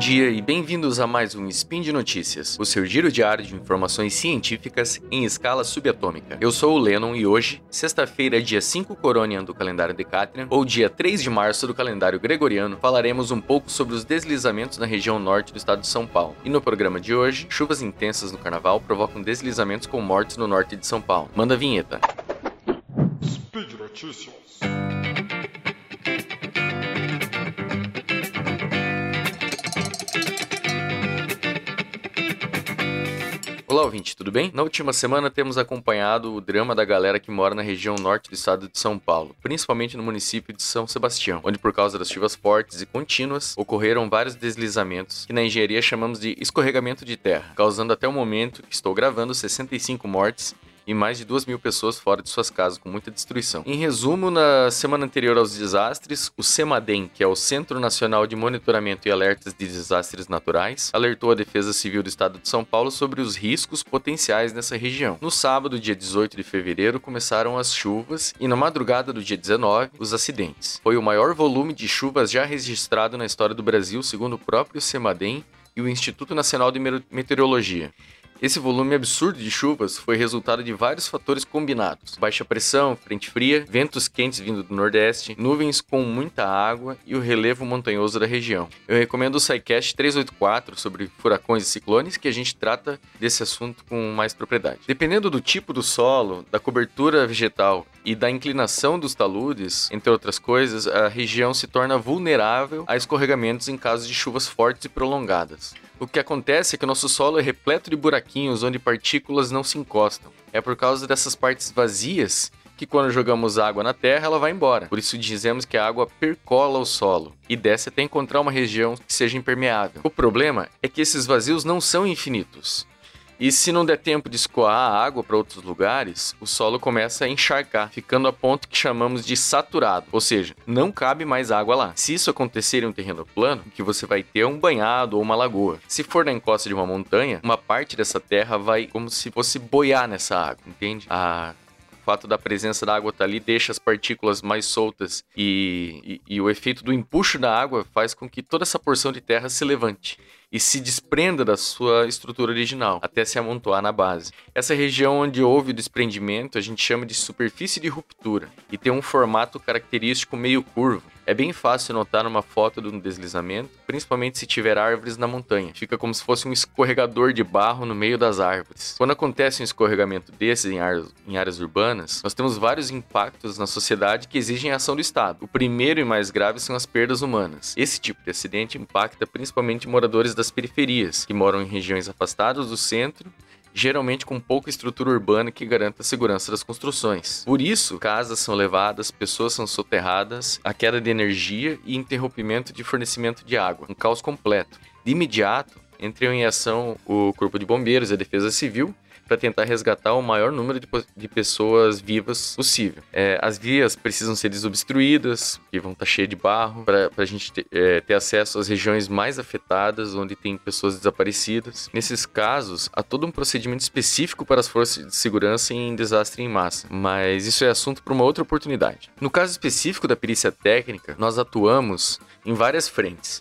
dia e bem-vindos a mais um Spin de Notícias, o seu giro diário de informações científicas em escala subatômica. Eu sou o Lennon e hoje, sexta-feira, dia 5 Coronian do calendário Decatrian, ou dia 3 de março do calendário Gregoriano, falaremos um pouco sobre os deslizamentos na região norte do estado de São Paulo. E no programa de hoje, chuvas intensas no carnaval provocam deslizamentos com mortes no norte de São Paulo. Manda a vinheta. Speed Notícias. Olá, ouvinte, tudo bem? Na última semana temos acompanhado o drama da galera que mora na região norte do estado de São Paulo, principalmente no município de São Sebastião, onde por causa das chuvas fortes e contínuas ocorreram vários deslizamentos que na engenharia chamamos de escorregamento de terra, causando até o momento que estou gravando 65 mortes e mais de 2 mil pessoas fora de suas casas, com muita destruição. Em resumo, na semana anterior aos desastres, o CEMADEM, que é o Centro Nacional de Monitoramento e Alertas de Desastres Naturais, alertou a Defesa Civil do Estado de São Paulo sobre os riscos potenciais nessa região. No sábado, dia 18 de fevereiro, começaram as chuvas e na madrugada do dia 19, os acidentes. Foi o maior volume de chuvas já registrado na história do Brasil, segundo o próprio CEMADEM e o Instituto Nacional de Meteorologia. Esse volume absurdo de chuvas foi resultado de vários fatores combinados: baixa pressão, frente fria, ventos quentes vindo do nordeste, nuvens com muita água e o relevo montanhoso da região. Eu recomendo o SciCast 384 sobre furacões e ciclones, que a gente trata desse assunto com mais propriedade. Dependendo do tipo do solo, da cobertura vegetal e da inclinação dos taludes, entre outras coisas, a região se torna vulnerável a escorregamentos em caso de chuvas fortes e prolongadas. O que acontece é que o nosso solo é repleto de buraquinhos onde partículas não se encostam. É por causa dessas partes vazias que quando jogamos água na terra, ela vai embora. Por isso dizemos que a água percola o solo e desce até encontrar uma região que seja impermeável. O problema é que esses vazios não são infinitos. E se não der tempo de escoar a água para outros lugares, o solo começa a encharcar, ficando a ponto que chamamos de saturado, ou seja, não cabe mais água lá. Se isso acontecer em um terreno plano, o que você vai ter é um banhado ou uma lagoa. Se for na encosta de uma montanha, uma parte dessa terra vai como se fosse boiar nessa água, entende? A o fato da presença da água estar tá ali deixa as partículas mais soltas e, e, e, o efeito do empuxo da água faz com que toda essa porção de terra se levante e se desprenda da sua estrutura original, até se amontoar na base. Essa região onde houve o desprendimento a gente chama de superfície de ruptura e tem um formato característico meio curvo. É bem fácil notar numa foto de um deslizamento, principalmente se tiver árvores na montanha. Fica como se fosse um escorregador de barro no meio das árvores. Quando acontece um escorregamento desses em áreas, em áreas urbanas, nós temos vários impactos na sociedade que exigem a ação do Estado. O primeiro e mais grave são as perdas humanas. Esse tipo de acidente impacta principalmente moradores das periferias, que moram em regiões afastadas do centro geralmente com pouca estrutura urbana que garanta a segurança das construções. Por isso, casas são levadas, pessoas são soterradas, a queda de energia e interrompimento de fornecimento de água, um caos completo. De imediato, entram em ação o Corpo de Bombeiros e a Defesa Civil para tentar resgatar o maior número de, de pessoas vivas possível. É, as vias precisam ser desobstruídas, que vão estar tá cheias de barro, para a gente ter, é, ter acesso às regiões mais afetadas, onde tem pessoas desaparecidas. Nesses casos, há todo um procedimento específico para as forças de segurança em desastre em massa, mas isso é assunto para uma outra oportunidade. No caso específico da perícia técnica, nós atuamos em várias frentes.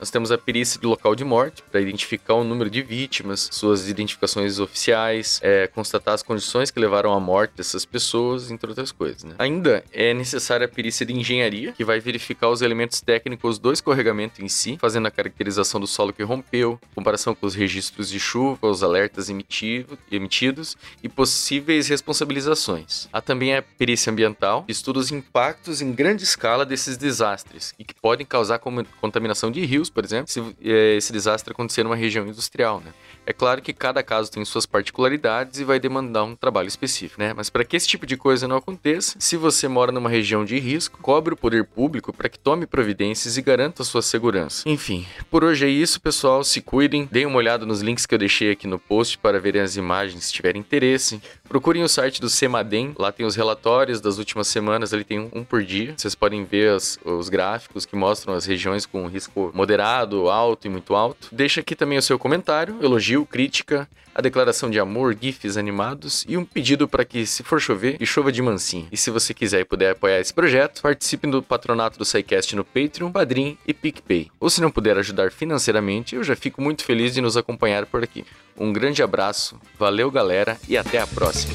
Nós temos a perícia do local de morte, para identificar o número de vítimas, suas identificações oficiais, é, constatar as condições que levaram à morte dessas pessoas, entre outras coisas. Né? Ainda é necessária a perícia de engenharia, que vai verificar os elementos técnicos do escorregamento em si, fazendo a caracterização do solo que rompeu, comparação com os registros de chuva, os alertas emitido, emitidos e possíveis responsabilizações. Há também a perícia ambiental, que estuda os impactos em grande escala desses desastres e que podem causar contaminação de rios por exemplo, se é, esse desastre acontecer numa região industrial, né? É claro que cada caso tem suas particularidades e vai demandar um trabalho específico, né? Mas para que esse tipo de coisa não aconteça, se você mora numa região de risco, cobre o poder público para que tome providências e garanta sua segurança. Enfim, por hoje é isso, pessoal. Se cuidem, deem uma olhada nos links que eu deixei aqui no post para verem as imagens se tiverem interesse. Procurem o site do Semadem, lá tem os relatórios das últimas semanas, ali tem um, um por dia. Vocês podem ver as, os gráficos que mostram as regiões com risco moderado, alto e muito alto. Deixa aqui também o seu comentário, elogio crítica, a declaração de amor, gifs animados e um pedido para que, se for chover, que chova de mansinho. E se você quiser e puder apoiar esse projeto, participe do patronato do SciCast no Patreon, Padrim e PicPay. Ou se não puder ajudar financeiramente, eu já fico muito feliz de nos acompanhar por aqui. Um grande abraço, valeu galera e até a próxima.